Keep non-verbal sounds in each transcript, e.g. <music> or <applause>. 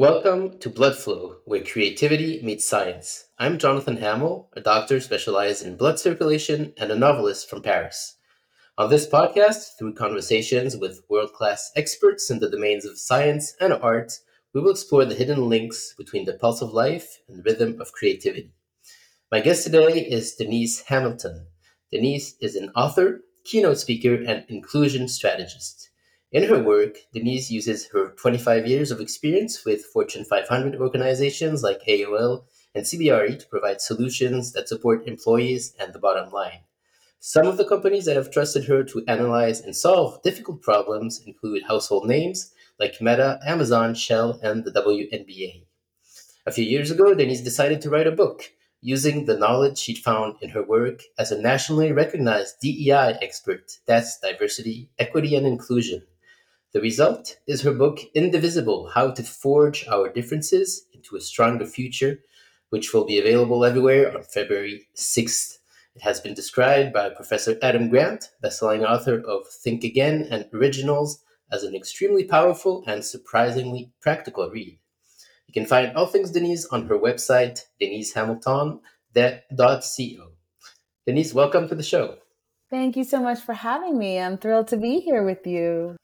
Welcome to Blood Flow, where creativity meets science. I'm Jonathan Hamill, a doctor specialized in blood circulation and a novelist from Paris. On this podcast, through conversations with world class experts in the domains of science and art, we will explore the hidden links between the pulse of life and the rhythm of creativity. My guest today is Denise Hamilton. Denise is an author, keynote speaker, and inclusion strategist. In her work, Denise uses her 25 years of experience with Fortune 500 organizations like AOL and CBRE to provide solutions that support employees and the bottom line. Some of the companies that have trusted her to analyze and solve difficult problems include household names like Meta, Amazon, Shell, and the WNBA. A few years ago, Denise decided to write a book using the knowledge she'd found in her work as a nationally recognized DEI expert that's diversity, equity, and inclusion. The result is her book, Indivisible How to Forge Our Differences into a Stronger Future, which will be available everywhere on February 6th. It has been described by Professor Adam Grant, bestselling author of Think Again and Originals, as an extremely powerful and surprisingly practical read. You can find all things Denise on her website, denisehamilton.co. Denise, welcome to the show. Thank you so much for having me. I'm thrilled to be here with you.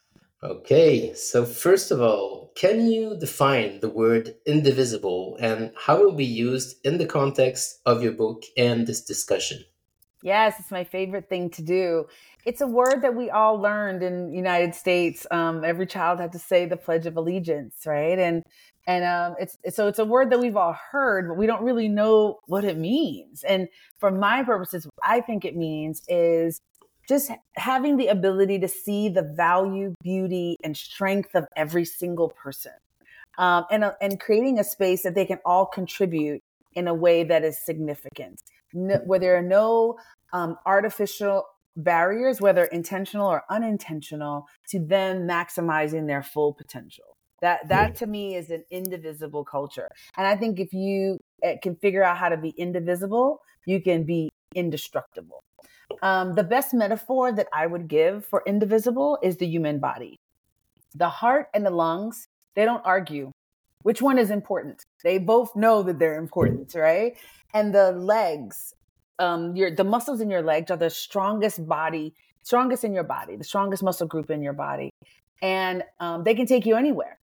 Okay, so first of all, can you define the word indivisible and how it will be used in the context of your book and this discussion? Yes, it's my favorite thing to do. It's a word that we all learned in United States. Um, every child had to say the Pledge of Allegiance, right? And and um, it's so it's a word that we've all heard, but we don't really know what it means. And for my purposes, what I think it means is just having the ability to see the value, beauty, and strength of every single person, um, and uh, and creating a space that they can all contribute in a way that is significant, no, where there are no um, artificial barriers, whether intentional or unintentional, to them maximizing their full potential. That that to me is an indivisible culture, and I think if you eh, can figure out how to be indivisible, you can be indestructible. Um, the best metaphor that I would give for indivisible is the human body. The heart and the lungs, they don't argue. Which one is important? They both know that they're important, right? And the legs, um, your the muscles in your legs are the strongest body, strongest in your body, the strongest muscle group in your body, and um, they can take you anywhere,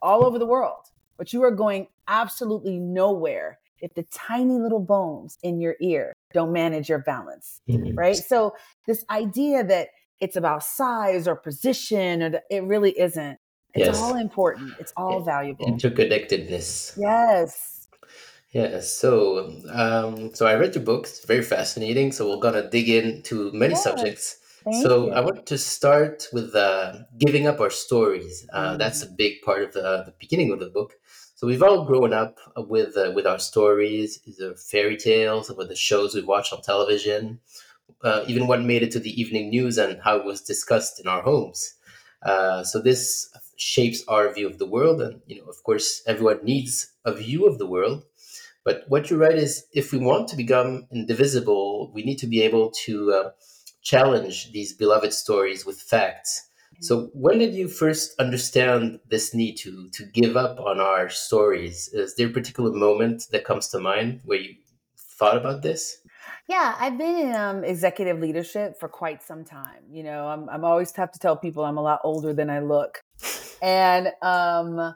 all over the world. But you are going absolutely nowhere if the tiny little bones in your ear don't manage your balance, mm-hmm. right? So this idea that it's about size or position, or it really isn't. It's yes. all important. It's all valuable. Interconnectedness. Yes. Yeah. So, um, so I read your book. It's very fascinating. So we're gonna dig into many yes. subjects. Thank so you. I want to start with uh, giving up our stories. Uh, mm-hmm. That's a big part of the, the beginning of the book. So we've all grown up with uh, with our stories, the fairy tales, with the shows we watch on television, uh, even what made it to the evening news and how it was discussed in our homes. Uh, so this shapes our view of the world, and you know, of course, everyone needs a view of the world. But what you write is, if we want to become indivisible, we need to be able to uh, challenge these beloved stories with facts so when did you first understand this need to to give up on our stories? Is there a particular moment that comes to mind where you thought about this? Yeah, I've been in um, executive leadership for quite some time. You know, I'm I'm always have to tell people I'm a lot older than I look, and um,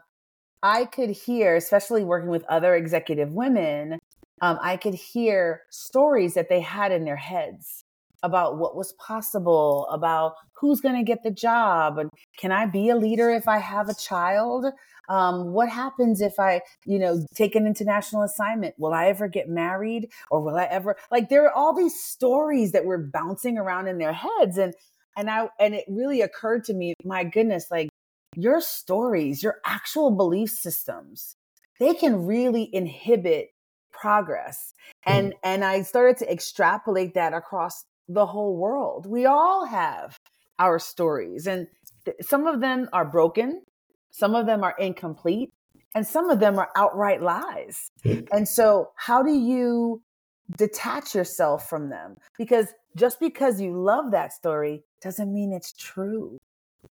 I could hear, especially working with other executive women, um, I could hear stories that they had in their heads about what was possible, about who's going to get the job, and can I be a leader if I have a child? Um, what happens if I, you know, take an international assignment? Will I ever get married, or will I ever? Like, there are all these stories that were bouncing around in their heads, and and I and it really occurred to me, my goodness, like your stories, your actual belief systems, they can really inhibit progress and and i started to extrapolate that across the whole world. We all have our stories, and th- some of them are broken, some of them are incomplete, and some of them are outright lies. Mm. And so, how do you detach yourself from them? Because just because you love that story doesn't mean it's true.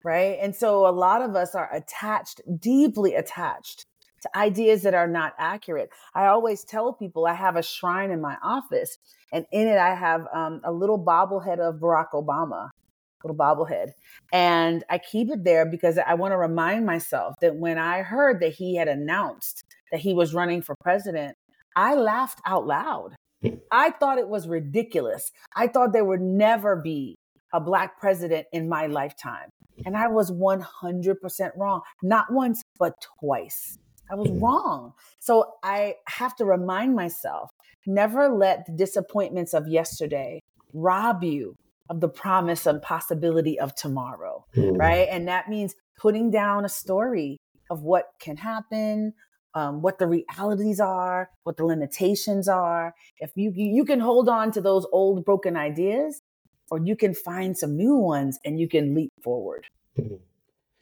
Right. And so, a lot of us are attached, deeply attached to ideas that are not accurate. I always tell people I have a shrine in my office, and in it I have um, a little bobblehead of Barack Obama, little bobblehead, and I keep it there because I want to remind myself that when I heard that he had announced that he was running for president, I laughed out loud. I thought it was ridiculous. I thought there would never be a black president in my lifetime. And I was 100% wrong. Not once, but twice. I was wrong. So I have to remind myself never let the disappointments of yesterday rob you of the promise and possibility of tomorrow, mm. right? And that means putting down a story of what can happen, um, what the realities are, what the limitations are. If you you can hold on to those old broken ideas, or you can find some new ones and you can leap forward. Mm-hmm.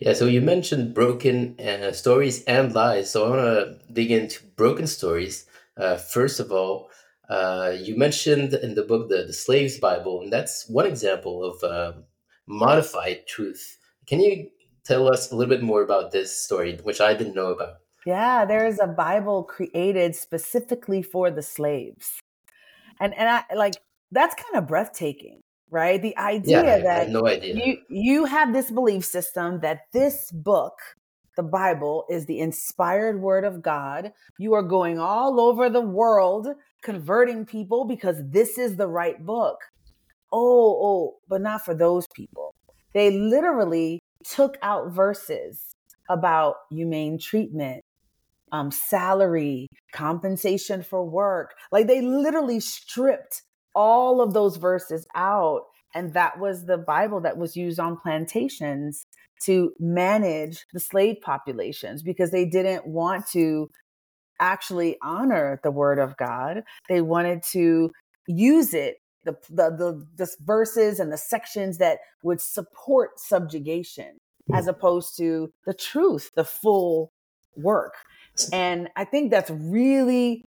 Yeah, so you mentioned broken uh, stories and lies. So I want to dig into broken stories. Uh, first of all, uh, you mentioned in the book the, the Slave's Bible, and that's one example of uh, modified truth. Can you tell us a little bit more about this story, which I didn't know about? Yeah, there is a Bible created specifically for the slaves. And and I like that's kind of breathtaking right? The idea yeah, that no idea. you you have this belief system that this book, the Bible, is the inspired word of God. You are going all over the world converting people because this is the right book. Oh, oh, but not for those people. They literally took out verses about humane treatment, um, salary, compensation for work. Like they literally stripped all of those verses out. And that was the Bible that was used on plantations to manage the slave populations because they didn't want to actually honor the word of God. They wanted to use it, the, the, the, the verses and the sections that would support subjugation hmm. as opposed to the truth, the full work. And I think that's really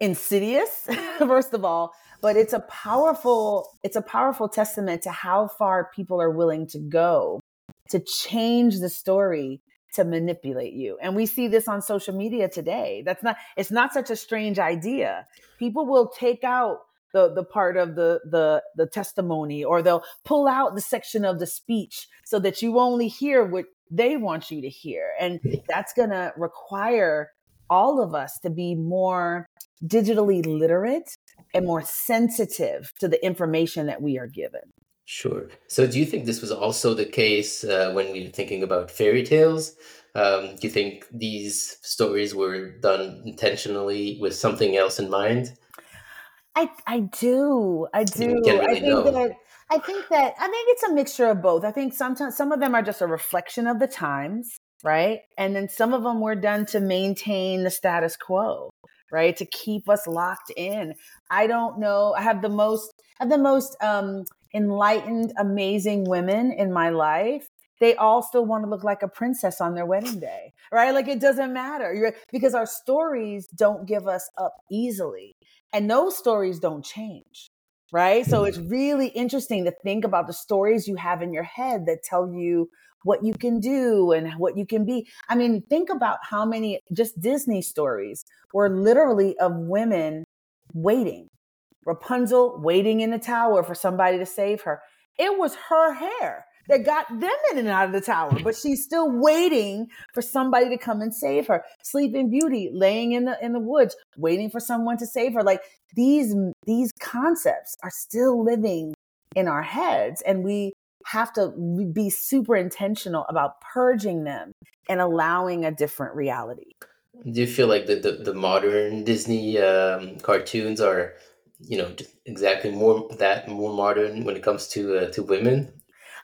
insidious, <laughs> first of all, but it's a powerful it's a powerful testament to how far people are willing to go to change the story to manipulate you. And we see this on social media today. That's not it's not such a strange idea. People will take out the the part of the the the testimony or they'll pull out the section of the speech so that you only hear what they want you to hear. And that's going to require all of us to be more digitally literate and more sensitive to the information that we are given. Sure. So, do you think this was also the case uh, when we were thinking about fairy tales? Um, do you think these stories were done intentionally with something else in mind? I I do. I do. Really I think know. that I think that I think it's a mixture of both. I think sometimes some of them are just a reflection of the times, right? And then some of them were done to maintain the status quo right? To keep us locked in. I don't know. I have the most, I have the most um, enlightened, amazing women in my life. They all still want to look like a princess on their wedding day, right? Like it doesn't matter You're, because our stories don't give us up easily. And those stories don't change, right? So it's really interesting to think about the stories you have in your head that tell you what you can do and what you can be. I mean, think about how many just Disney stories were literally of women waiting. Rapunzel waiting in the tower for somebody to save her. It was her hair that got them in and out of the tower, but she's still waiting for somebody to come and save her. Sleeping Beauty laying in the in the woods, waiting for someone to save her. Like these these concepts are still living in our heads and we have to be super intentional about purging them and allowing a different reality. Do you feel like the, the, the modern Disney um, cartoons are, you know, exactly more that more modern when it comes to uh, to women?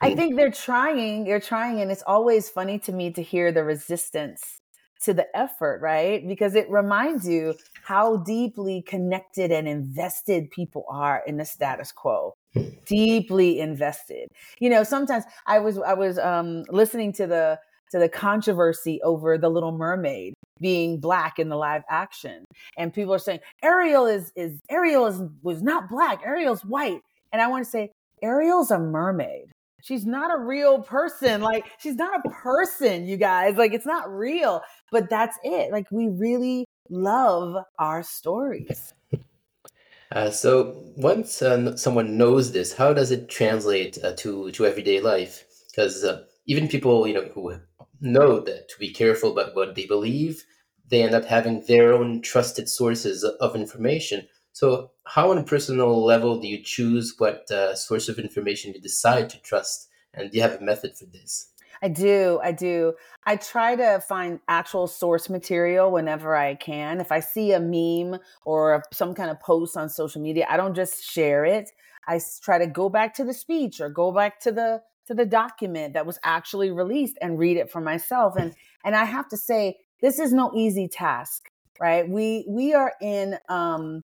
I think they're trying. They're trying, and it's always funny to me to hear the resistance to the effort, right? Because it reminds you how deeply connected and invested people are in the status quo. Deeply invested. You know, sometimes I was I was um listening to the to the controversy over the little mermaid being black in the live action and people are saying Ariel is is Ariel is was not black Ariel's white and I want to say Ariel's a mermaid she's not a real person. Like she's not a person, you guys. Like it's not real. But that's it. Like we really love our stories. Uh, so once uh, someone knows this, how does it translate uh, to to everyday life? Because uh, even people you know who know that to be careful about what they believe, they end up having their own trusted sources of information. So, how on a personal level do you choose what uh, source of information you decide to trust? And do you have a method for this? I do. I do. I try to find actual source material whenever I can. If I see a meme or some kind of post on social media, I don't just share it. I try to go back to the speech or go back to the to the document that was actually released and read it for myself. And and I have to say, this is no easy task, right? We we are in um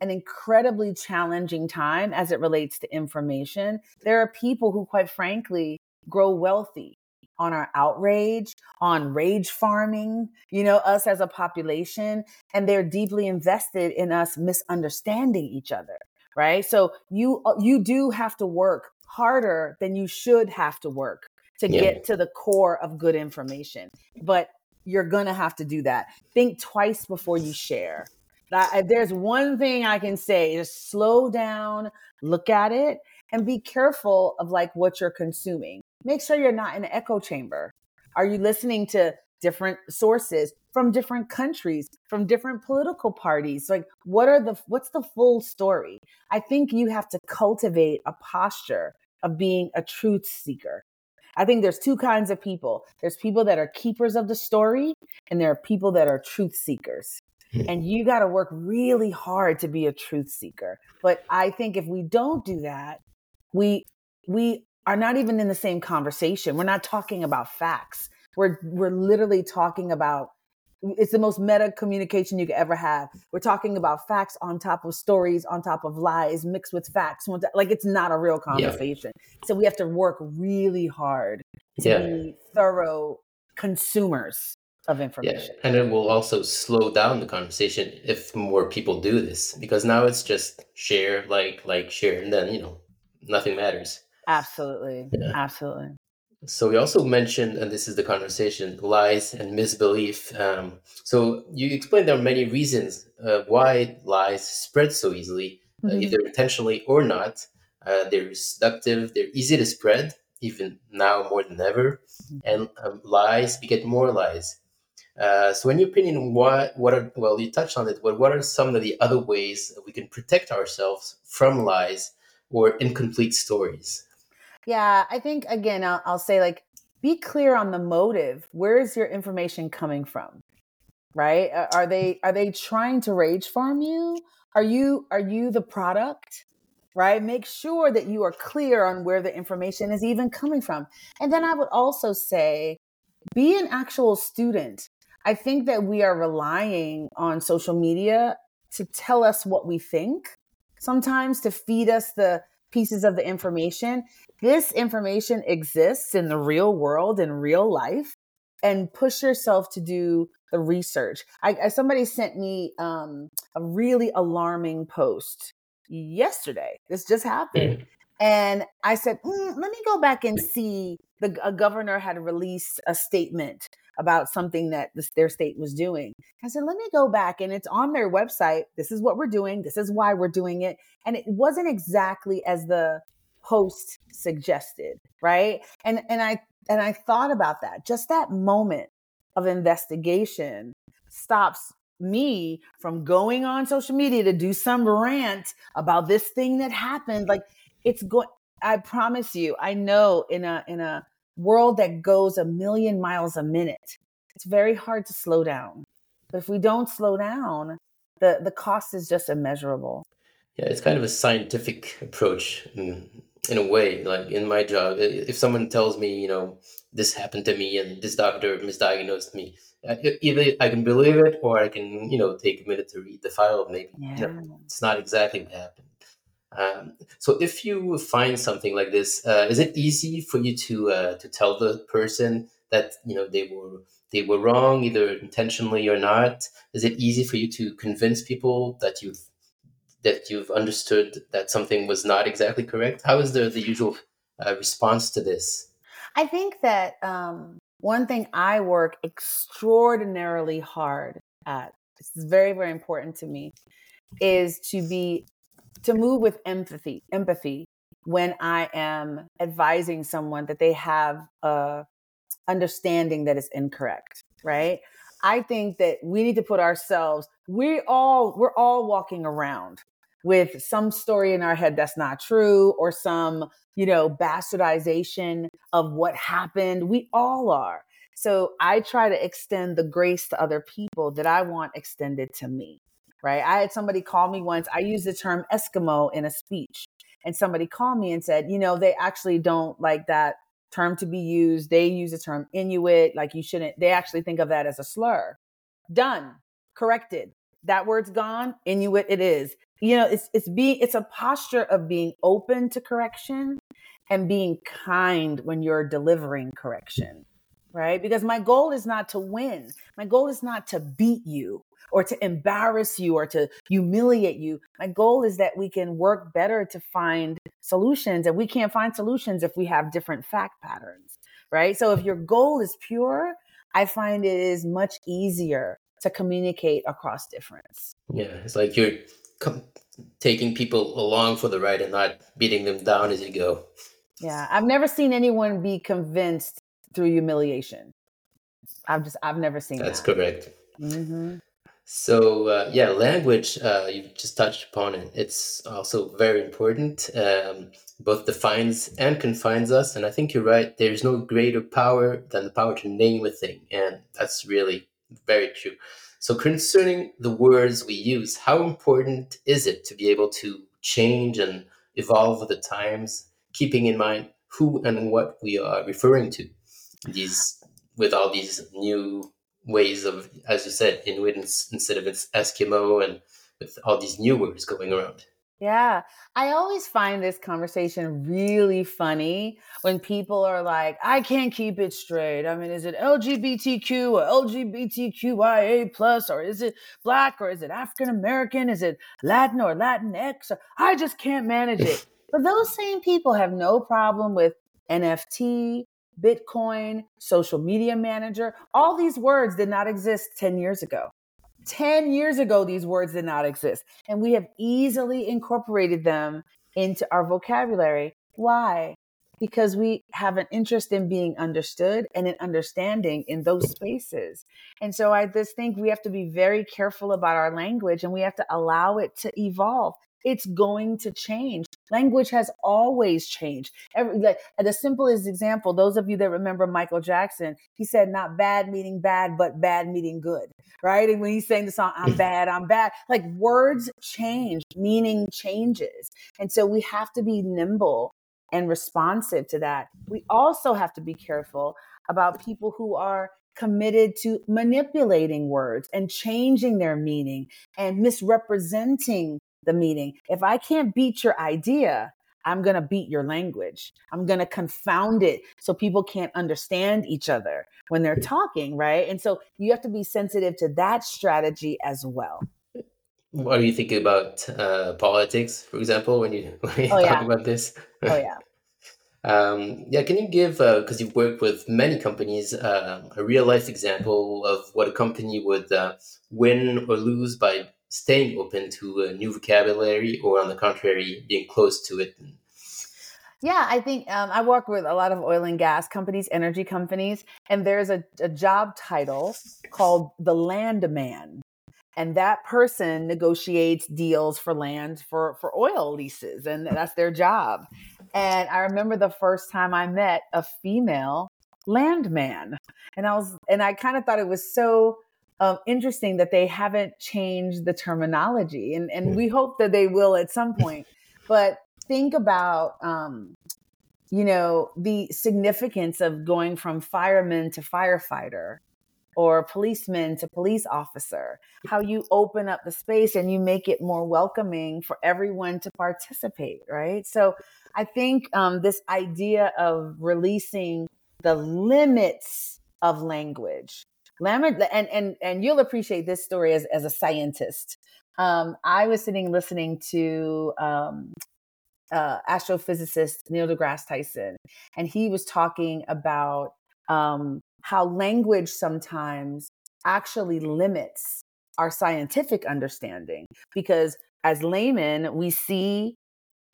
an incredibly challenging time as it relates to information. There are people who, quite frankly, grow wealthy on our outrage, on rage farming, you know, us as a population, and they're deeply invested in us misunderstanding each other, right? So you uh, you do have to work harder than you should have to work to yeah. get to the core of good information. But you're going to have to do that. Think twice before you share that, there's one thing I can say is slow down, look at it, and be careful of like what you're consuming. Make sure you're not in an echo chamber. Are you listening to different sources from different countries, from different political parties? Like what are the what's the full story? I think you have to cultivate a posture of being a truth seeker. I think there's two kinds of people. There's people that are keepers of the story and there are people that are truth seekers. Hmm. and you got to work really hard to be a truth seeker but i think if we don't do that we we are not even in the same conversation we're not talking about facts we're we're literally talking about it's the most meta communication you could ever have we're talking about facts on top of stories on top of lies mixed with facts like it's not a real conversation yeah. so we have to work really hard to yeah. be thorough consumers of information. Yeah. And it will also slow down the conversation if more people do this because now it's just share, like, like, share, and then, you know, nothing matters. Absolutely. Yeah. Absolutely. So we also mentioned, and this is the conversation, lies and misbelief. Um, so you explained there are many reasons uh, why lies spread so easily, uh, mm-hmm. uh, either intentionally or not. Uh, they're seductive, they're easy to spread, even now more than ever. Mm-hmm. And um, lies beget more lies. Uh, so, in your opinion, what what are well, you touched on it, but what are some of the other ways we can protect ourselves from lies or incomplete stories? Yeah, I think again, I'll, I'll say like, be clear on the motive. Where is your information coming from? Right? Are they are they trying to rage farm you? Are you are you the product? Right? Make sure that you are clear on where the information is even coming from. And then I would also say, be an actual student I think that we are relying on social media to tell us what we think, sometimes to feed us the pieces of the information. This information exists in the real world, in real life, and push yourself to do the research. I, I somebody sent me um, a really alarming post yesterday. This just happened. Mm. And I said, mm, let me go back and see. The a governor had released a statement about something that this, their state was doing. I said, let me go back and it's on their website. This is what we're doing. This is why we're doing it. And it wasn't exactly as the post suggested, right? And and I and I thought about that. Just that moment of investigation stops me from going on social media to do some rant about this thing that happened. Like it's going I promise you, I know in a in a world that goes a million miles a minute, it's very hard to slow down. But if we don't slow down, the, the cost is just immeasurable. Yeah, it's kind of a scientific approach in, in a way. Like in my job, if someone tells me, you know, this happened to me and this doctor misdiagnosed me, either I can believe it or I can, you know, take a minute to read the file. Maybe yeah. you know, it's not exactly what happened. Um, so if you find something like this, uh, is it easy for you to uh, to tell the person that you know they were they were wrong, either intentionally or not? Is it easy for you to convince people that you've that you've understood that something was not exactly correct? How is the the usual uh, response to this? I think that um, one thing I work extraordinarily hard at, this is very, very important to me, is to be to move with empathy, empathy when I am advising someone that they have a understanding that is incorrect, right? I think that we need to put ourselves, we all, we're all walking around with some story in our head that's not true or some, you know, bastardization of what happened. We all are. So I try to extend the grace to other people that I want extended to me, right? I had somebody call me once. I used the term Eskimo in a speech, and somebody called me and said, you know, they actually don't like that term to be used. They use the term Inuit, like you shouldn't, they actually think of that as a slur. Done, corrected. That word's gone. Inuit it is. You know, it's it's being it's a posture of being open to correction and being kind when you're delivering correction. Right? Because my goal is not to win. My goal is not to beat you or to embarrass you or to humiliate you. My goal is that we can work better to find solutions. And we can't find solutions if we have different fact patterns, right? So if your goal is pure, I find it is much easier to communicate across difference. Yeah, it's like you're com- taking people along for the ride and not beating them down as you go. Yeah, I've never seen anyone be convinced through humiliation. I've just I've never seen That's that. correct. Mm-hmm. So uh, yeah, language uh, you just touched upon it. It's also very important. Um, both defines and confines us, and I think you're right. There's no greater power than the power to name a thing, and that's really very true. So concerning the words we use, how important is it to be able to change and evolve with the times, keeping in mind who and what we are referring to? These with all these new ways of, as you said, Inuit instead of Eskimo, and with all these new words going around. Yeah, I always find this conversation really funny when people are like, I can't keep it straight. I mean, is it LGBTQ or LGBTQIA plus, or is it black, or is it African American? Is it Latin or Latinx? Or, I just can't manage it. <laughs> But those same people have no problem with NFT, Bitcoin, social media manager. All these words did not exist 10 years ago. 10 years ago, these words did not exist. And we have easily incorporated them into our vocabulary. Why? Because we have an interest in being understood and in understanding in those spaces. And so I just think we have to be very careful about our language and we have to allow it to evolve it's going to change. Language has always changed. Every, like, the simplest example, those of you that remember Michael Jackson, he said, not bad meaning bad, but bad meaning good, right? And when he's saying the song, I'm bad, I'm bad, like words change, meaning changes. And so we have to be nimble and responsive to that. We also have to be careful about people who are committed to manipulating words and changing their meaning and misrepresenting the meeting. If I can't beat your idea, I'm going to beat your language. I'm going to confound it so people can't understand each other when they're talking, right? And so you have to be sensitive to that strategy as well. What are you thinking about uh, politics, for example, when you, <laughs> when you oh, talk yeah. about this? Oh, yeah. <laughs> Um, yeah, can you give, because uh, you've worked with many companies, uh, a real life example of what a company would uh, win or lose by staying open to a new vocabulary or on the contrary being close to it yeah, I think um, I work with a lot of oil and gas companies, energy companies, and there's a, a job title called the landman. And that person negotiates deals for land for, for oil leases, and that's their job. And I remember the first time I met a female landman, and I was, and I kind of thought it was so um, interesting that they haven't changed the terminology, and and we hope that they will at some <laughs> point. But think about um, you know the significance of going from fireman to firefighter or policeman to police officer how you open up the space and you make it more welcoming for everyone to participate right so i think um, this idea of releasing the limits of language Lambert, and and and you'll appreciate this story as as a scientist. Um, I was sitting listening to um, uh, astrophysicist Neil deGrasse Tyson, and he was talking about um, how language sometimes actually limits our scientific understanding because as laymen we see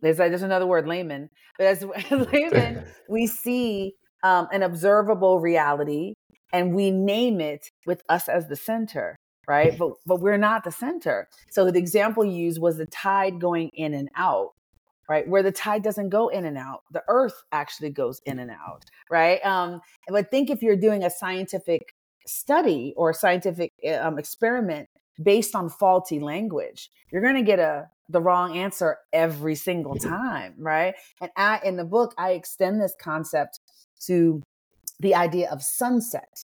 there's, there's another word layman but as, <laughs> as <laughs> laymen we see um, an observable reality and we name it with us as the center right? But but we're not the center. So the example you used was the tide going in and out right? Where the tide doesn't go in and out the earth actually goes in and out right? Um but think if you're doing a scientific study or a scientific eh, um, experiment based on faulty language you're going to get a the wrong answer every single time right? And I, in the book i extend this concept to the idea of sunset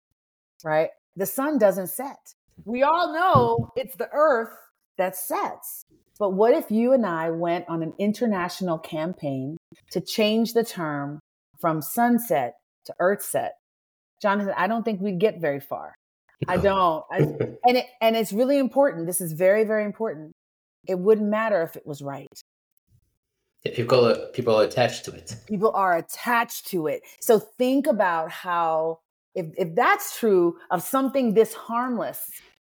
right the sun doesn't set we all know it's the earth that sets but what if you and i went on an international campaign to change the term from sunset to earth set jonathan i don't think we'd get very far I don't. I, <laughs> and it, and it's really important. This is very very important. It wouldn't matter if it was right. Yeah, people are, people are attached to it. People are attached to it. So think about how if if that's true of something this harmless,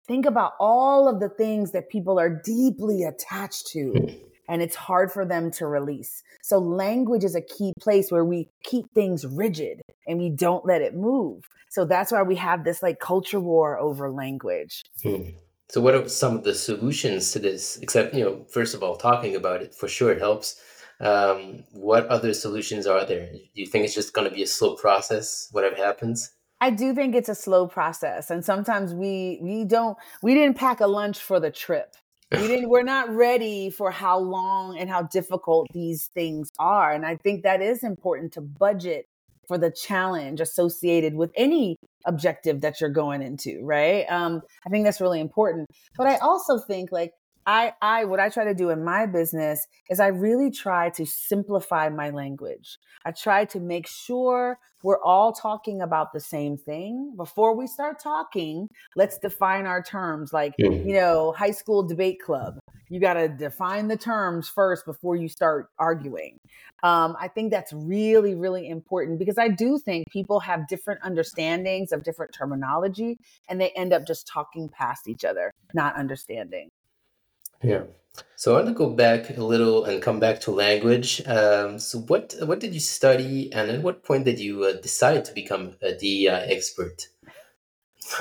think about all of the things that people are deeply attached to. Hmm. and it's hard for them to release. So language is a key place where we keep things rigid and we don't let it move. So that's why we have this like culture war over language. Hmm. So what are some of the solutions to this? Except, you know, first of all, talking about it for sure it helps. Um, what other solutions are there? Do you think it's just going to be a slow process, whatever happens? I do think it's a slow process, and sometimes we we don't we didn't pack a lunch for the trip. <laughs> We didn't. We're not ready for how long and how difficult these things are, and I think that is important to budget for the challenge associated with any objective that you're going into, right? Um, I think that's really important. But I also think like I I what I try to do in my business is I really try to simplify my language. I try to make sure we're all talking about the same thing. Before we start talking, let's define our terms like, mm-hmm. you know, high school debate club. You got to define the terms first before you start arguing. Um, I think that's really, really important because I do think people have different understandings of different terminology and they end up just talking past each other, not understanding. Yeah. So I want to go back a little and come back to language. Um, so what what did you study, and at what point did you uh, decide to become a DEI expert? <laughs>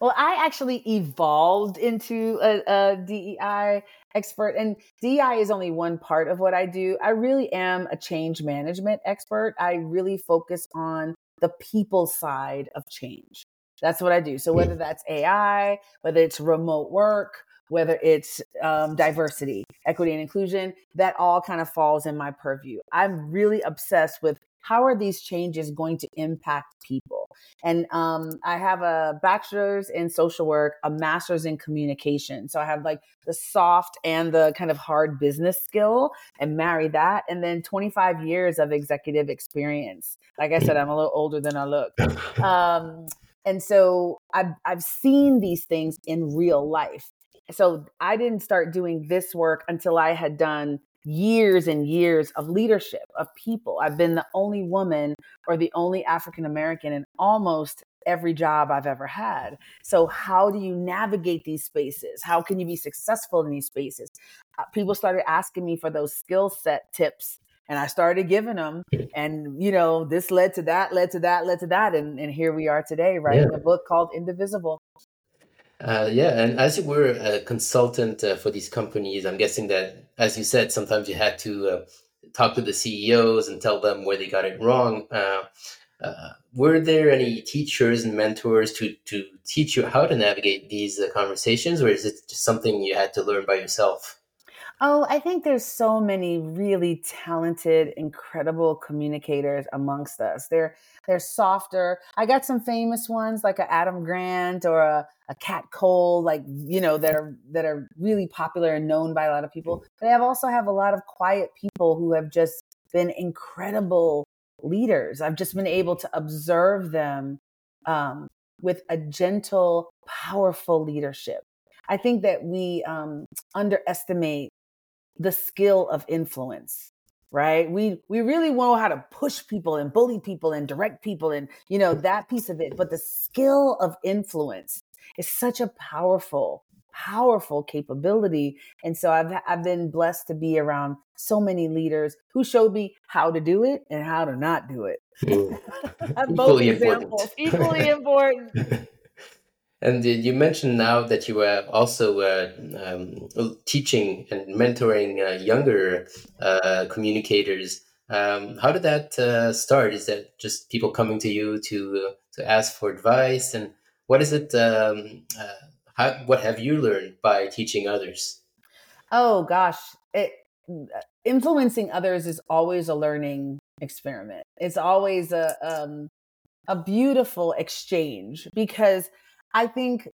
well, I actually evolved into a, a DEI expert, and DEI is only one part of what I do. I really am a change management expert. I really focus on the people side of change. That's what I do. So whether that's AI, whether it's remote work, whether it's um, diversity, equity, and inclusion, that all kind of falls in my purview. I'm really obsessed with how are these changes going to impact people? And um, I have a bachelor's in social work, a master's in communication. So I have like the soft and the kind of hard business skill and marry that. And then 25 years of executive experience. Like I said, I'm a little older than I look. <laughs> Um, and so I've, I've seen these things in real life so I didn't start doing this work until I had done years and years of leadership of people. I've been the only woman or the only African American in almost every job I've ever had. So, how do you navigate these spaces? How can you be successful in these spaces? Uh, people started asking me for those skill set tips. And I started giving them, and you know, this led to that, led to that, led to that, and, and here we are today, writing yeah. a book called Indivisible. Uh, yeah, and as you were a consultant uh, for these companies, I'm guessing that, as you said, sometimes you had to uh, talk to the CEOs and tell them where they got it wrong. Uh, uh, were there any teachers and mentors to to teach you how to navigate these uh, conversations, or is it just something you had to learn by yourself? Oh, I think there's so many really talented, incredible communicators amongst us. They're they're softer. I got some famous ones like a Adam Grant or a, a Kat Cole, like you know, that are that are really popular and known by a lot of people. But I also have a lot of quiet people who have just been incredible leaders. I've just been able to observe them um, with a gentle, powerful leadership. I think that we um, underestimate the skill of influence right? We we really know how to push people and bully people and direct people and you know that piece of it. But the skill of influence is such a powerful powerful capability. And so I've I've been blessed to be around so many leaders who showed me how to do it and how to not do it. Mm. <laughs> Both Equally examples, important. equally important. <laughs> And uh, you mentioned now that you were also uh, um, teaching and mentoring uh, younger uh, communicators. Um, how did that uh, start? Is that just people coming to you to to ask for advice? And what is it? Um, uh, how, what have you learned by teaching others? Oh gosh, it, influencing others is always a learning experiment. It's always a um, a beautiful exchange because I think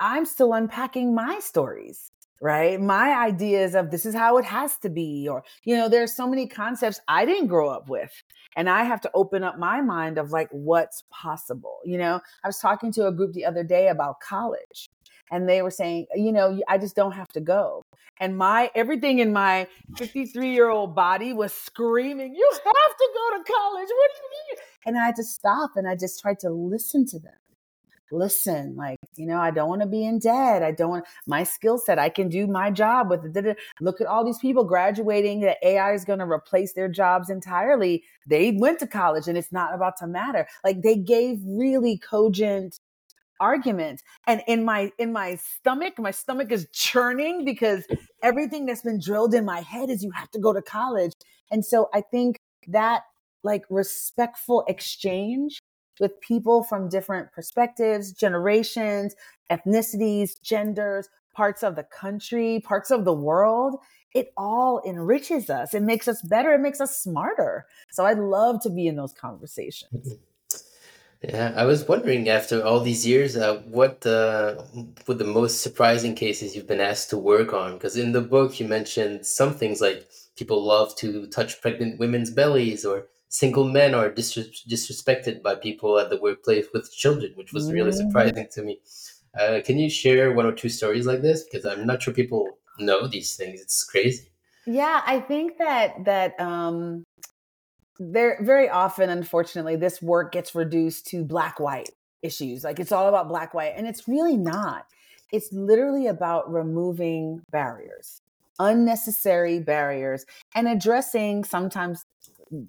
I'm still unpacking my stories, right? My ideas of this is how it has to be, or, you know, there's so many concepts I didn't grow up with. And I have to open up my mind of like what's possible. You know, I was talking to a group the other day about college and they were saying, you know, I just don't have to go. And my everything in my 53 year old body was screaming, You have to go to college. What do you mean? And I had to stop and I just tried to listen to them. Listen, like, you know, I don't want to be in debt. I don't want my skill set. I can do my job with it. Look at all these people graduating that AI is going to replace their jobs entirely. They went to college and it's not about to matter. Like they gave really cogent argument and in my in my stomach my stomach is churning because everything that's been drilled in my head is you have to go to college and so i think that like respectful exchange with people from different perspectives generations ethnicities genders parts of the country parts of the world. It all enriches us. It makes us better. It makes us smarter. So i'd love to be in those conversations. <laughs> Yeah, I was wondering after all these years, uh, what uh, what the most surprising cases you've been asked to work on? Because in the book you mentioned some things like people love to touch pregnant women's bellies, or single men are disres disrespected by people at the workplace with children, which was really Mm. surprising to me. Uh, can you share one or two stories like this? Because I'm not sure people know these things. It's crazy. yeah i think that that um there very often unfortunately this work gets reduced to black white issues like it's all about black white and it's really not it's literally about removing barriers unnecessary barriers and addressing sometimes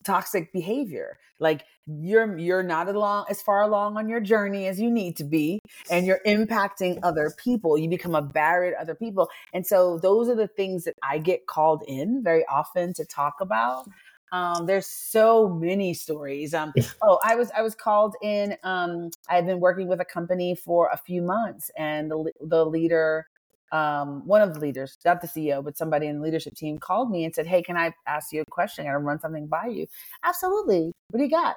toxic behavior. Like you're you're not along as far along on your journey as you need to be and you're impacting other people. You become a barrier to other people. And so those are the things that i get called in very often to talk about. Um, there's so many stories. Um, <laughs> oh i was i was called in um, I've been working with a company for a few months and the, the leader um, one of the leaders, not the CEO, but somebody in the leadership team called me and said, Hey, can I ask you a question? I gotta run something by you. Absolutely. What do you got?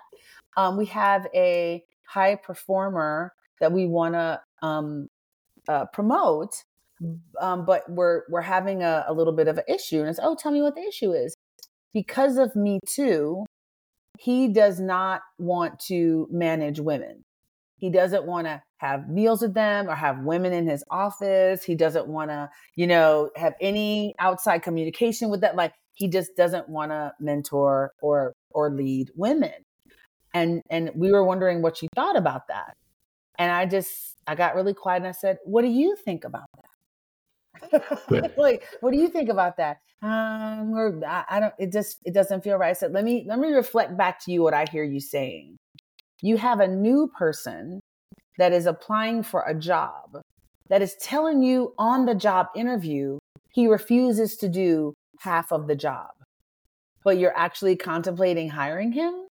Um, we have a high performer that we wanna um, uh, promote, um, but we're we're having a, a little bit of an issue. And it's, oh, tell me what the issue is. Because of Me Too, he does not want to manage women. He doesn't want to have meals with them or have women in his office. He doesn't want to, you know, have any outside communication with that. Like he just doesn't want to mentor or or lead women. And and we were wondering what you thought about that. And I just I got really quiet and I said, "What do you think about that?" <laughs> <laughs> Like, what do you think about that? Um, or I, I don't. It just it doesn't feel right. I said, "Let me let me reflect back to you what I hear you saying." You have a new person that is applying for a job that is telling you on the job interview he refuses to do half of the job. But you're actually contemplating hiring him?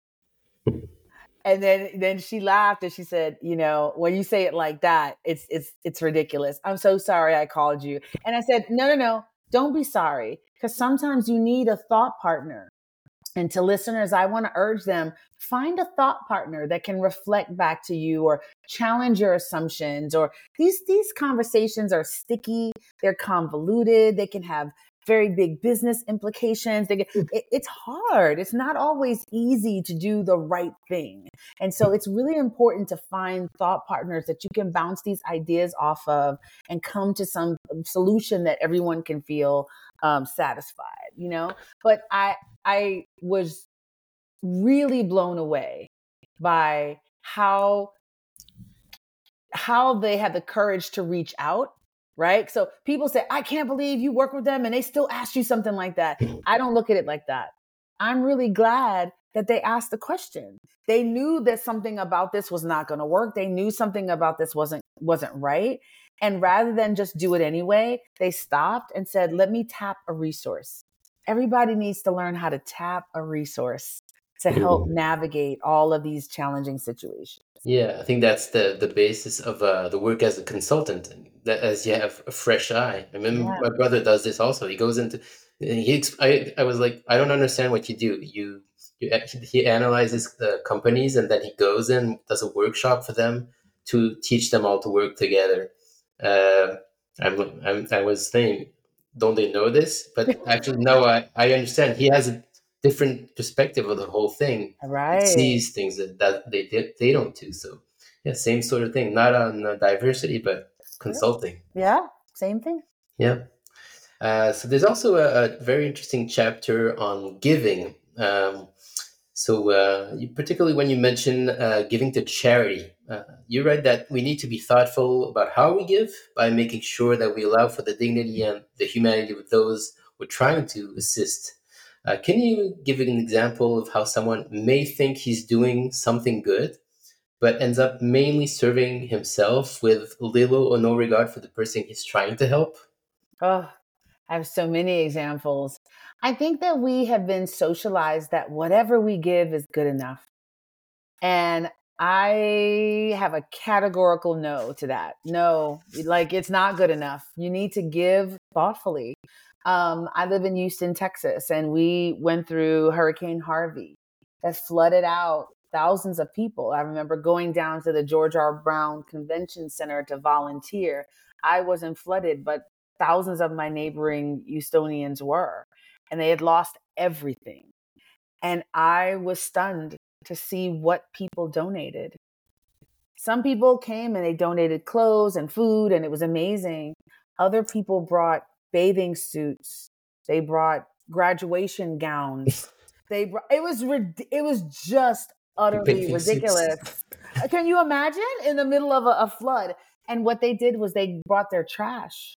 And then then she laughed and she said you know when you say it like that it's it's it's ridiculous. I'm so sorry i called you. And i said no no no. Don't be sorry. Because sometimes you need a thought partner and to listeners, I want to urge them find a thought partner that can reflect back to you or challenge your assumptions. Or these these conversations are sticky, they're convoluted, they can have very big business implications. They get, it, it's hard. It's not always easy to do the right thing. And so it's really important to find thought partners that you can bounce these ideas off of and come to some solution that everyone can feel um, satisfied, you know? But I, I was really blown away by how how they had the courage to reach out right? So people say i can't believe you work with them and they still ask you something like that. Mm. I don't look at it like that. I'm really glad that they asked the question. They knew that something about this was not going to work. They knew something about this wasn't wasn't right. And rather than just do it anyway they stopped and said let me tap a resource everybody needs to learn how to tap a resource to help navigate all of these challenging situations. Yeah, I think that's the the basis of uh, the work as a consultant. That as you have a fresh eye. I mean, yeah. my brother does this also. He goes into he. I I was like, I don't understand what you do. You you he analyzes the companies and then he goes in does a workshop for them to teach them all to work together. Uh, I'm, I'm I was saying, don't they know this? But <laughs> actually, no. I I understand. He has a different perspective of the whole thing. Right. It sees things that, that they they don't do. So yeah, same sort of thing. Not on uh, diversity, but consulting. Yeah, same thing. Yeah. Uh, so there's also a, a, very interesting chapter on giving. Um, so uh, particularly when you mention uh, giving to charity, uh, you write that we need to be thoughtful about how we give by making sure that we allow for the dignity and the humanity of those we're trying to assist. Uh, can you give an example of how someone may think he's doing something good, but ends up mainly serving himself with little or no regard for the person he's trying to help? Oh, I have so many examples. I think that we have been socialized that whatever we give is good enough. And I have a categorical no to that. No, like it's not good enough. You need to give thoughtfully. Um, I live in Houston, Texas, and we went through Hurricane Harvey that flooded out thousands of people. I remember going down to the George R. Brown Convention Center to volunteer. I wasn't flooded, but thousands of my neighboring Houstonians were, and they had lost everything. And I was stunned to see what people donated. Some people came and they donated clothes and food, and it was amazing. Other people brought bathing suits. They brought graduation gowns. They brought, it was it was just utterly ridiculous. Uh, can you imagine in the middle of a, a flood? And what they did was they brought their trash.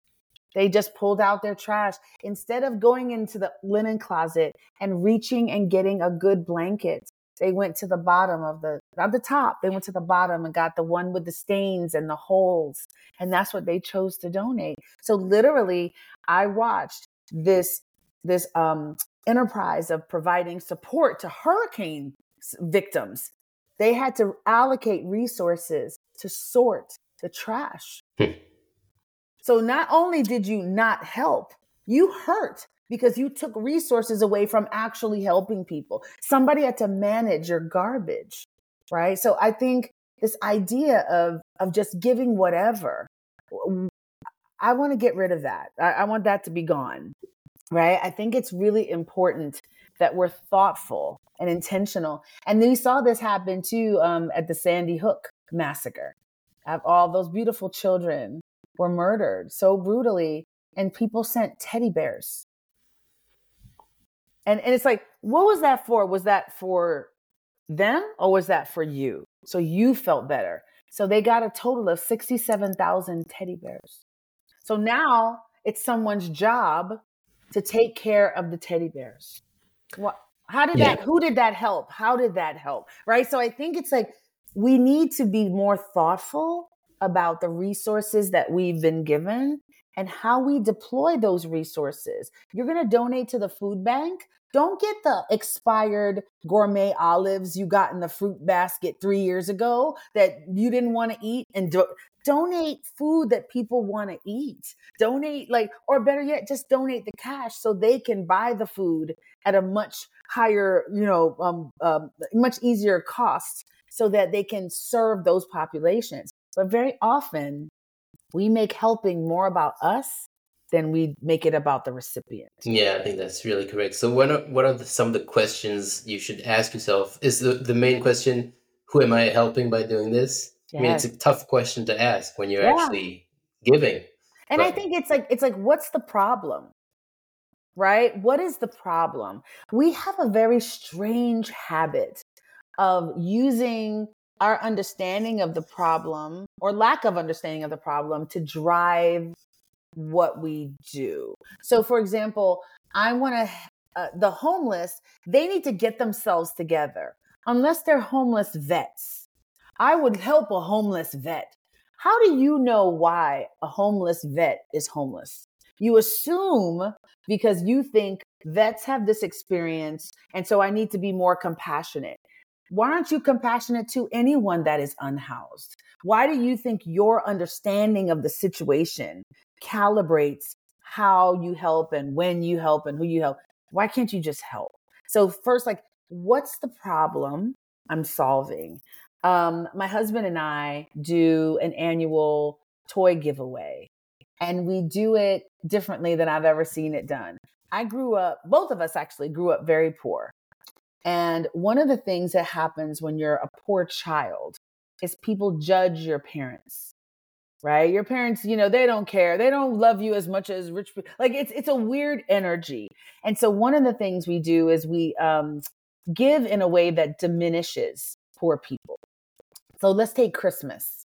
They just pulled out their trash instead of going into the linen closet and reaching and getting a good blanket. They went to the bottom of the, not the top, they went to the bottom and got the one with the stains and the holes. And that's what they chose to donate. So literally, I watched this, this um, enterprise of providing support to hurricane victims. They had to allocate resources to sort the trash. So not only did you not help, you hurt because you took resources away from actually helping people. Somebody had to manage your garbage, right? So I think this idea of of just giving whatever, I want to get rid of that. I, I want that to be gone, right? I think it's really important that we're thoughtful and intentional. And we saw this happen too um, at the Sandy Hook massacre. Of all those beautiful children were murdered so brutally, and people sent teddy bears and and it's like, what was that for? Was that for them or was that for you? So you felt better. So they got a total of 67,000 teddy bears. So now it's someone's job to take care of the teddy bears. What how did yeah. that who did that help? How did that help? Right? So I think it's like we need to be more thoughtful about the resources that we've been given and how we deploy those resources. You're going to donate to the food bank. Don't get the expired gourmet olives you got in the fruit basket three years ago that you didn't want to eat and do- donate food that people want to eat. Donate, like, or better yet, just donate the cash so they can buy the food at a much higher, you know, um, um, much easier cost so that they can serve those populations. But very often, we make helping more about us than we make it about the recipient. Yeah, I think that's really correct. So, what are, what are the, some of the questions you should ask yourself? Is the, the main question, who am I helping by doing this? Yes. I mean, it's a tough question to ask when you're yeah. actually giving. And but, I think it's like it's like what's the problem? right? What is the problem? We have a very strange habit of using our understanding of the problem or lack of understanding of the problem to drive what we do. So, for example, I want to, uh, the homeless, they need to get themselves together. Unless they're homeless vets, I would help a homeless vet. How do you know why a homeless vet is homeless? You assume because you think vets have this experience, and so I need to be more compassionate. Why aren't you compassionate to anyone that is unhoused? Why do you think your understanding of the situation calibrates how you help and when you help and who you help? Why can't you just help? So, first, like, what's the problem I'm solving? Um, my husband and I do an annual toy giveaway, and we do it differently than I've ever seen it done. I grew up, both of us actually grew up very poor. And one of the things that happens when you're a poor child is people judge your parents. Right? Your parents, you know, they don't care. They don't love you as much as rich people. Like it's it's a weird energy. And so one of the things we do is we um give in a way that diminishes poor people. So let's take Christmas.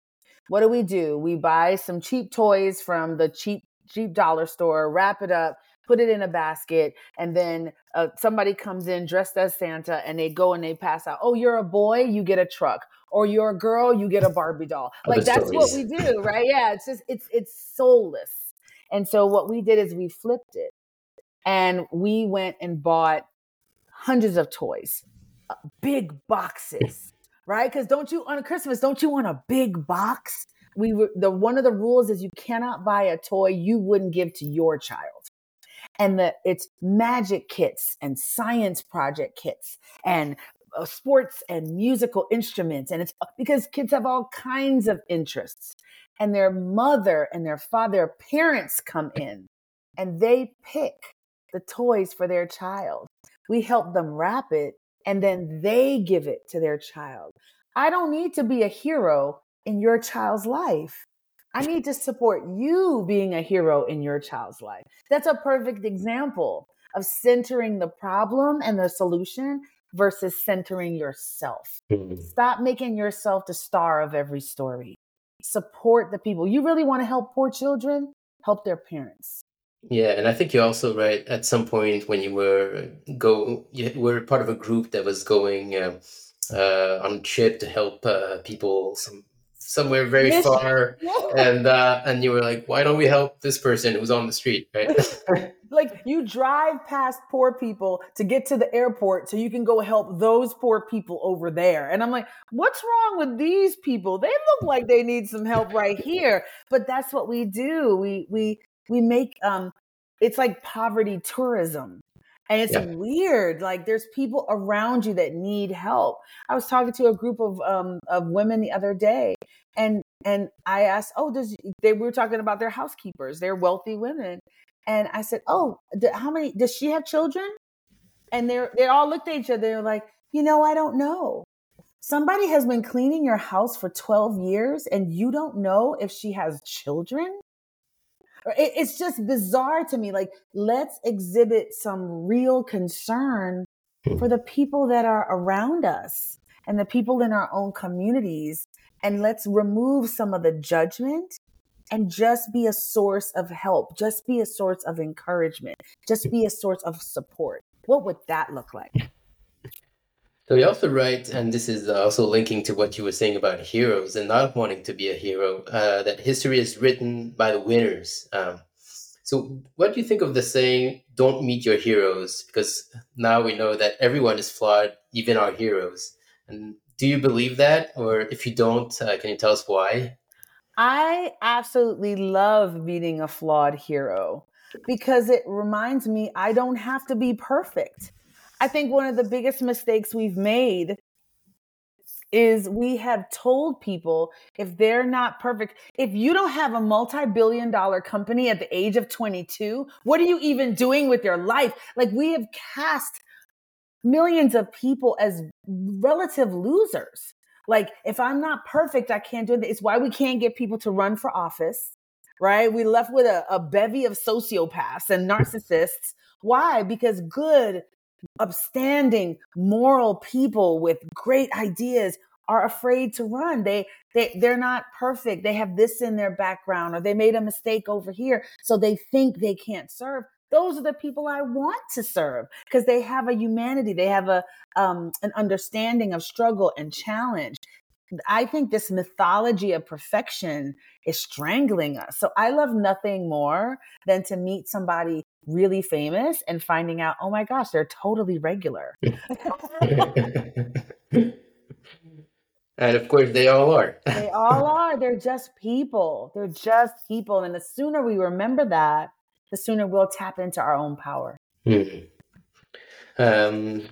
What do we do? We buy some cheap toys from the cheap cheap dollar store, wrap it up, put it in a basket, and then uh, somebody comes in dressed as Santa and they go and they pass out. Oh, you're a boy, you get a truck, or you're a girl, you get a Barbie doll. <laughs> Like that's stories. what we do, right? Yeah, it's just it's it's soulless. And so what we did is we flipped it, and we went and bought hundreds of toys, uh, big boxes, right? Because don't you on Christmas don't you want a big box? We were the one of the rules is you cannot buy a toy you wouldn't give to your child and the it's magic kits and science project kits and uh, sports and musical instruments and it's because kids have all kinds of interests and their mother and their father parents come in and they pick the toys for their child. We help them wrap it and then they give it to their child. I don't need to be a hero in your child's life I need to support you being a hero in your child's life. That's a perfect example of centering the problem and the solution versus centering yourself. Mm-hmm. Stop making yourself the star of every story. Support the people. You really want to help poor children? Help their parents. Yeah, and I think you're also right. At some point, when you were go, you were part of a group that was going uh, uh, on a trip to help uh, people, some somewhere very far <laughs> and uh and you were like why don't we help this person who's on the street right <laughs> like you drive past poor people to get to the airport so you can go help those poor people over there and i'm like what's wrong with these people they look like they need some help right here but that's what we do we we we make um it's like poverty tourism and it's yeah. weird. Like there's people around you that need help. I was talking to a group of um of women the other day, and and I asked, oh, does they were talking about their housekeepers? They're wealthy women, and I said, oh, how many does she have children? And they they all looked at each other. They're like, you know, I don't know. Somebody has been cleaning your house for 12 years and you don't know if she has children? It's just bizarre to me. Like, let's exhibit some real concern hmm. for the people that are around us and the people in our own communities. And let's remove some of the judgment and just be a source of help, just be a source of encouragement, just be a source of support. What would that look like? <laughs> So you also write, and this is also linking to what you were saying about heroes and not wanting to be a hero, uh, that history is written by the winners. Um, so what do you think of the saying, don't meet your heroes? Because now we know that everyone is flawed, even our heroes. And do you believe that? Or if you don't, uh, can you tell us why? I absolutely love meeting a flawed hero because it reminds me I don't have to be perfect. I think one of the biggest mistakes we've made is we have told people if they're not perfect, if you don't have a multi billion dollar company at the age of 22, what are you even doing with your life? Like we have cast millions of people as relative losers. Like if I'm not perfect, I can't do it. It's why we can't get people to run for office, right? We left with a, a bevy of sociopaths and narcissists Why? Because good, upstanding, moral people with great ideas are afraid to run. They they they're not perfect. They have this in their background or they made a mistake over here, so they think they can't serve. Those are the people I want to serve because they have a humanity. They have a um, an understanding of struggle and challenge. I think this mythology of perfection is strangling us. So I love nothing more than to meet somebody really famous and finding out, oh my gosh, they're totally regular. <laughs> And of course, they all are. they all are. They're just people. They're just people. And the sooner we remember that, the sooner we'll tap into our own power. Hmm. Um,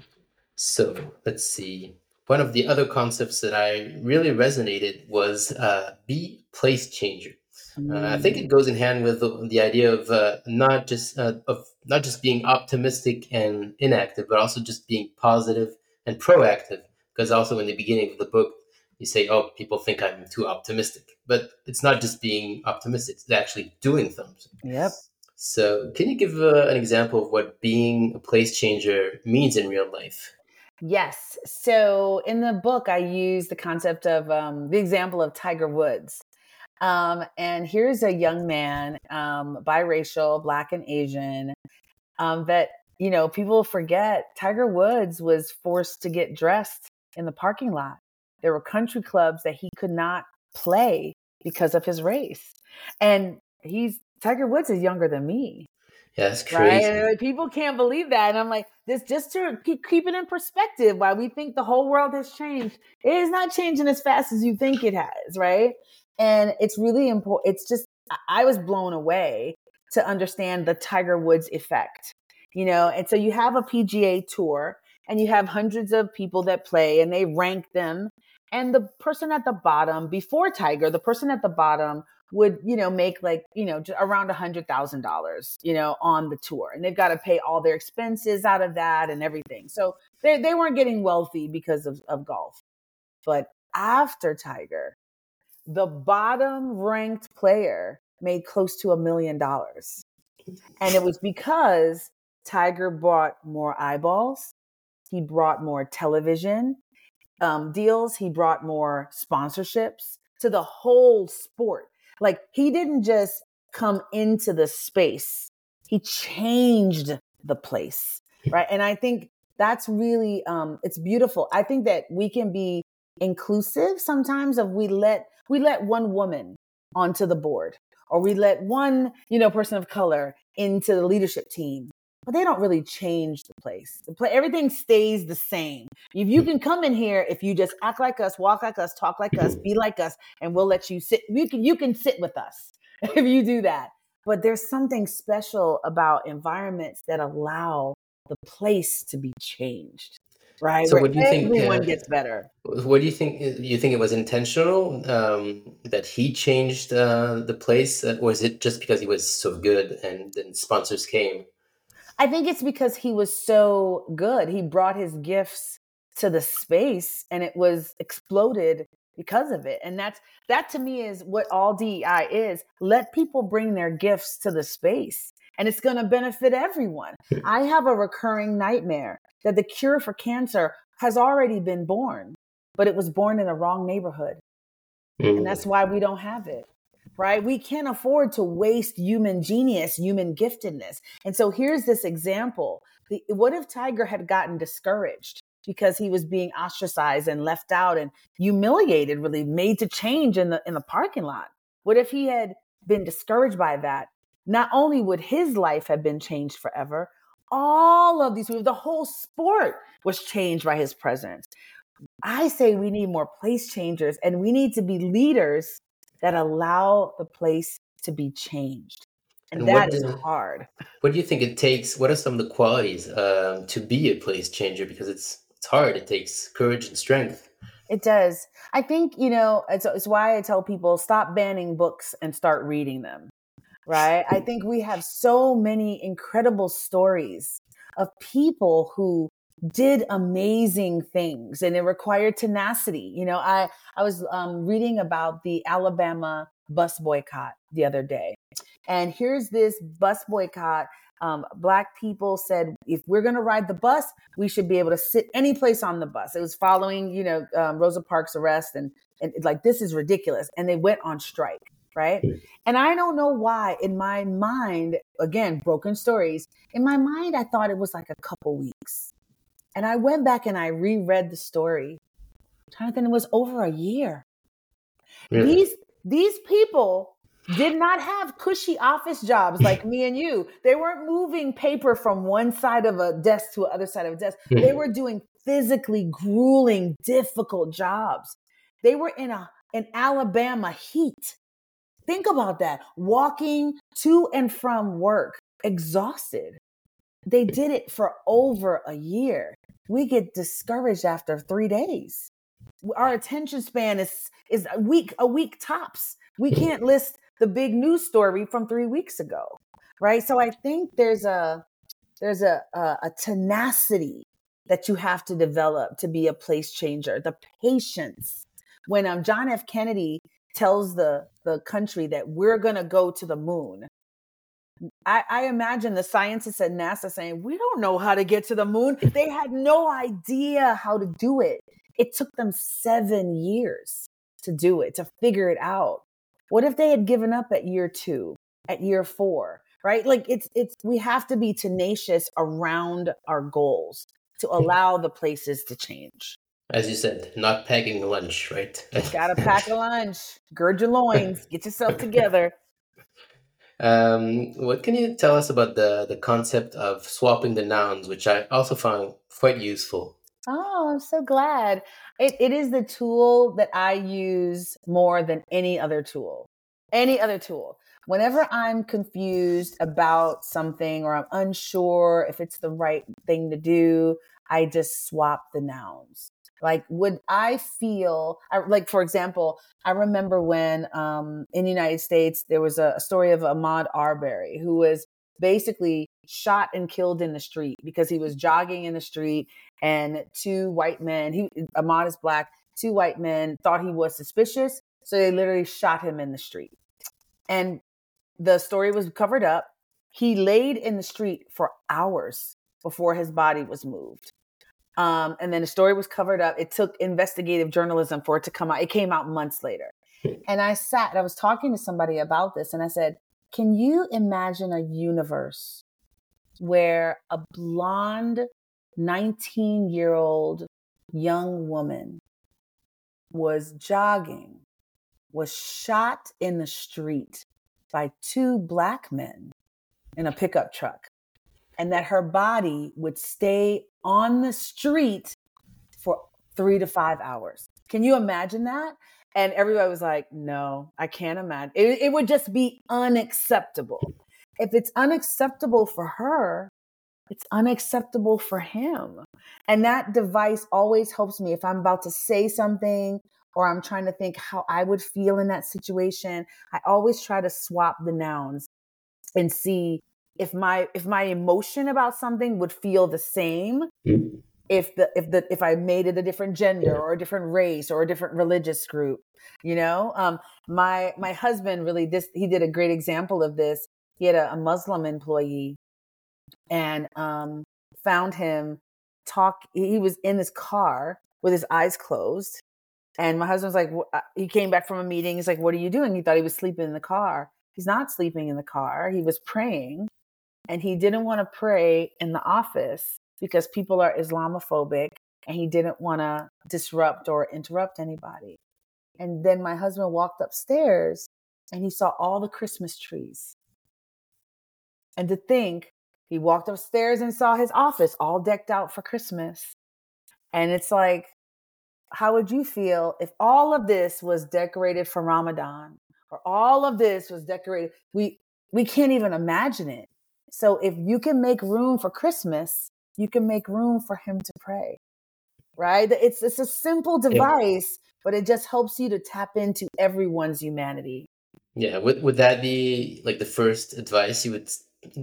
so let's see. One of the other concepts that I really resonated was uh, be place changer. Uh, I think it goes in hand with the, the idea of uh, not just uh, of not just being optimistic and inactive, but also just being positive and proactive. Because also in the beginning of the book, you say, oh, people think I'm too optimistic. But it's not just being optimistic, it's actually doing things. Yep. So, can you give uh, an example of what being a place changer means in real life? Yes. So, in the book, I use the concept of um, the example of Tiger Woods. Um, and here's a young man, um, biracial, black and Asian, um, that, you know, people forget Tiger Woods was forced to get dressed in the parking lot there were country clubs that he could not play because of his race. And he's Tiger Woods is younger than me. Yeah, that's crazy. Right? People can't believe that. And I'm like, this just to keep, keep it in perspective, why we think the whole world has changed. It is not changing as fast as you think it has, right? And it's really important. It's just, I was blown away to understand the Tiger Woods effect, you know? And so you have a PGA tour and you have hundreds of people that play and they rank them and the person at the bottom before tiger the person at the bottom would you know make like you know just around a hundred thousand dollars you know on the tour and they've got to pay all their expenses out of that and everything so they, they weren't getting wealthy because of, of golf but after tiger the bottom ranked player made close to a million dollars and it was because tiger brought more eyeballs he brought more television um, deals. He brought more sponsorships to the whole sport. Like he didn't just come into the space, he changed the place. Right. And I think that's really, um, it's beautiful. I think that we can be inclusive sometimes of we let, we let one woman onto the board or we let one, you know, person of color into the leadership team but they don't really change the place. The play, everything stays the same. If you can come in here, if you just act like us, walk like us, talk like us, be like us, and we'll let you sit. You can you can sit with us <laughs> if you do that. But there's something special about environments that allow the place to be changed, right? So, Where what do you think? Everyone uh, gets better. What do you think? Uh, you think it was intentional um, that he changed uh, the place, uh, or is it just because he was so good and then sponsors came? I think it's because he was so good. He brought his gifts to the space and it was exploded because of it. And that's that to me is what all DEI is. Let people bring their gifts to the space and it's going to benefit everyone. I have a recurring nightmare that the cure for cancer has already been born, but it was born in the wrong neighborhood. Mm. And that's why we don't have it right? We can't afford to waste human genius, human giftedness. And so here's this example. The, what if Tiger had gotten discouraged because he was being ostracized and left out and humiliated, really made to change in the in the parking lot? What if he had been discouraged by that? Not only would his life have been changed forever, all of these the whole sport was changed by his presence. I say we need more place changers and we need to be leaders that allow the place to be changed. And, and that is hard. What do you think it takes? What are some of the qualities uh, to be a place changer? Because it's it's hard. It takes courage and strength. It does. I think you know. It's, it's why I tell people stop banning books and start reading them. Right. I think we have so many incredible stories of people who did amazing things and it required tenacity. You know, I, I was um, reading about the Alabama bus boycott the other day. And here's this bus boycott Um, black people said if we're going to ride the bus, we should be able to sit any place on the bus. It was following, you know, um, Rosa Parks' arrest, and and like this is ridiculous, and they went on strike, right? And I don't know why. In my mind, again, broken stories. In my mind, I thought it was like a couple weeks, and I went back and I reread the story. Jonathan, it was over a year. These these people did not have cushy office jobs like <laughs> me and you. They weren't moving paper from one side of a desk to the other side of a desk. They were doing physically grueling, difficult jobs. They were in a in Alabama heat. Think about that. Walking to and from work, exhausted. They did it for over a year. We get discouraged after 3 days. Our attention span is is a week a week tops. We can't list the big news story from three weeks ago, right? So I think there's a there's a, a, a tenacity that you have to develop to be a place changer. The patience. When um, John F. Kennedy tells the the country that we're going to go to the moon, I, I, imagine the scientists at NASA saying, We don't know how to get to the moon. They had no idea how to do it. It took them seven years to do it, to figure it out. What if they had given up at year two, at year four, right? Like it's, it's, we have to be tenacious around our goals to allow the places to change. As you said, not packing lunch, right? Gotta pack <laughs> a lunch, gird your loins, get yourself together. <laughs> Um, what can you tell us about the, the concept of swapping the nouns, which I also found quite useful? Oh, I'm so glad. It, it is the tool that I use more than any other tool. Any other tool. Whenever I'm confused about something or I'm unsure if it's the right thing to do, I just swap the nouns. Like, would I feel like, for example, I remember when um, in the United States there was a, story of Ahmaud Arbery who was basically shot and killed in the street because he was jogging in the street and two white men, he Ahmaud is black, two white men thought he was suspicious, so they literally shot him in the street. And the story was covered up. He laid in the street for hours before his body was moved. Um, and then the story was covered up. It took investigative journalism for it to come out. It came out months later. And I sat, I was talking to somebody about this, and I said, Can you imagine a universe where a blonde 19 year old young woman was jogging, was shot in the street by two black men in a pickup truck, and that her body would stay on the street for three to five hours. Can you imagine that? And everybody was like, no, I can't imagine. It, it would just be unacceptable. If it's unacceptable for her, it's unacceptable for him. And that device always helps me if I'm about to say something or I'm trying to think how I would feel in that situation. I always try to swap the nouns and see if my if my emotion about something would feel the same mm-hmm. if the if the if I made it a different gender or a different race or a different religious group. You know, um, my my husband really this he did a great example of this. He had a, a Muslim employee and um, found him talk. He was in his car with his eyes closed. And my husband's like, uh, he came back from a meeting. He's like, what are you doing? He thought he was sleeping in the car. He's not sleeping in the car. He was praying and he didn't want to pray in the office because people are Islamophobic and he didn't want to disrupt or interrupt anybody. And then my husband walked upstairs and he saw all the Christmas trees. And to think he walked upstairs and saw his office all decked out for Christmas. And it's like, how would you feel if all of this was decorated for Ramadan or all of this was decorated? We we can't even imagine it. So if you can make room for Christmas, you can make room for him to pray. Right? It's it's a simple device, yeah. but it just helps you to tap into everyone's humanity. Yeah, would would that be like the first advice you would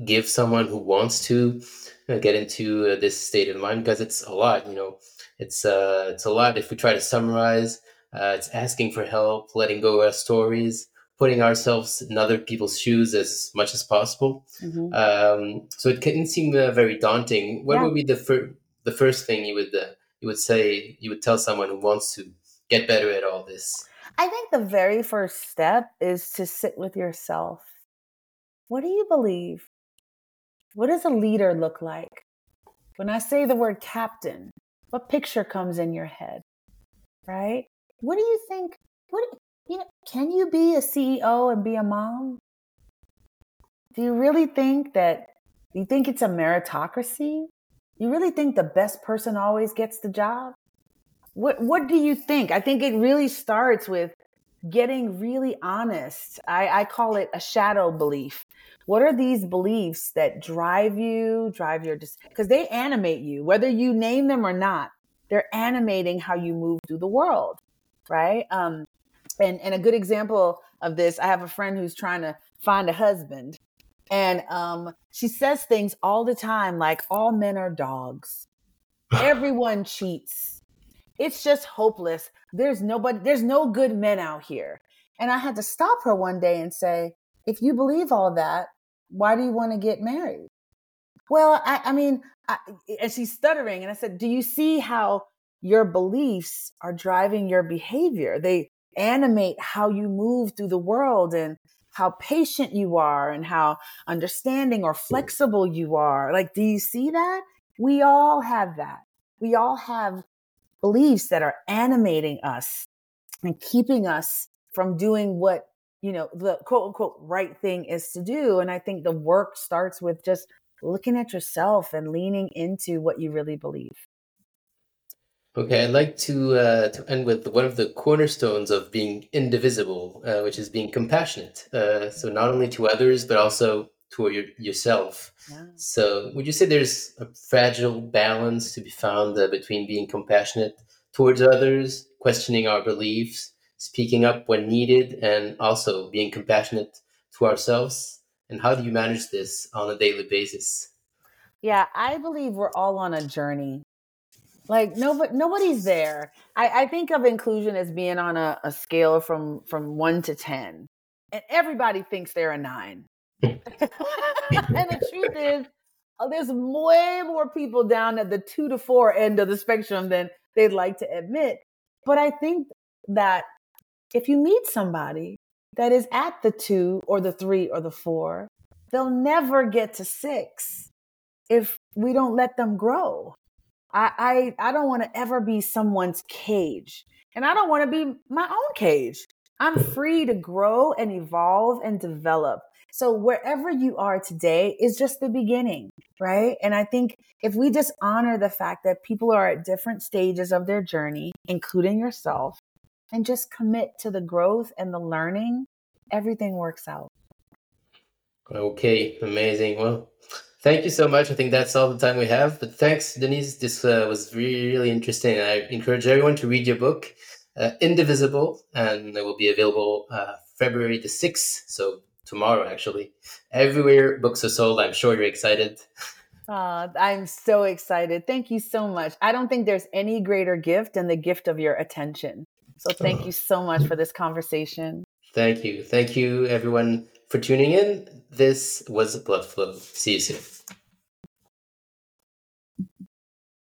give someone who wants to get into uh, this state of mind because it's a lot you know it's uh it's a lot if we try to summarize uh, it's asking for help letting go of our stories putting ourselves in other people's shoes as much as possible. Mm-hmm. Um, so it can seem uh, very daunting. What yeah. would be the fir- the first thing you would uh, you would say you would tell someone who wants to get better at all this? I think the very first step is to sit with yourself. What do you believe? What does a leader look like? When I say the word captain, what picture comes in your head? Right? What do you think? What can you be a CEO and be a mom? Do you really think that you think it's a meritocracy? You really think the best person always gets the job? What what do you think? I think it really starts with getting really honest. I, I call it a shadow belief. What are these beliefs that drive you, drive your because they animate you, whether you name them or not. They're animating how you move through the world, right? Um, and and a good example of this, I have a friend who's trying to find a husband, and um, she says things all the time like all men are dogs, <laughs> everyone cheats, it's just hopeless. There's nobody, there's no good men out here. And I had to stop her one day and say, if you believe all that, why do you want to get married? Well, I, I mean, I, and she's stuttering. And I said, do you see how your beliefs are driving your behavior? They animate how you move through the world and how patient you are and how understanding or flexible you are. Like, do you see that? We all have that. We all have beliefs that are animating us and keeping us from doing what you know the quote unquote right thing is to do and i think the work starts with just looking at yourself and leaning into what you really believe okay i'd like to uh, to end with one of the cornerstones of being indivisible uh, which is being compassionate uh, so not only to others but also to your, yourself. Yeah. So, would you say there's a fragile balance to be found uh, between being compassionate towards others, questioning our beliefs, speaking up when needed, and also being compassionate to ourselves? And how do you manage this on a daily basis? Yeah, I believe we're all on a journey. Like nobody, nobody's there. I, I think of inclusion as being on a, a scale from from one to ten, and everybody thinks they're a nine <laughs> and the truth is, uh, there's way more people down at the two to four end of the spectrum than they'd like to admit. But I think that if you meet somebody that is at the two or the three or the four, they'll never get to six if we don't let them grow. I, I, I don't want to ever be someone's cage. And I don't want to be my own cage. I'm free to grow and evolve and develop. So wherever you are today is just the beginning, right? And I think if we just honor the fact that people are at different stages of their journey, including yourself, and just commit to the growth and the learning, everything works out. Okay, amazing. Well, thank you so much. I think that's all the time we have. But thanks, Denise. This uh, was really, really interesting. I encourage everyone to read your book, uh, Indivisible, and it will be available uh, February the 6th. So tomorrow, actually. Everywhere books are sold. I'm sure you're excited. Uh, I'm so excited. Thank you so much. I don't think there's any greater gift than the gift of your attention. So thank oh. you so much for this conversation. Thank you. Thank you, everyone, for tuning in. This was Blood Flow. See you soon.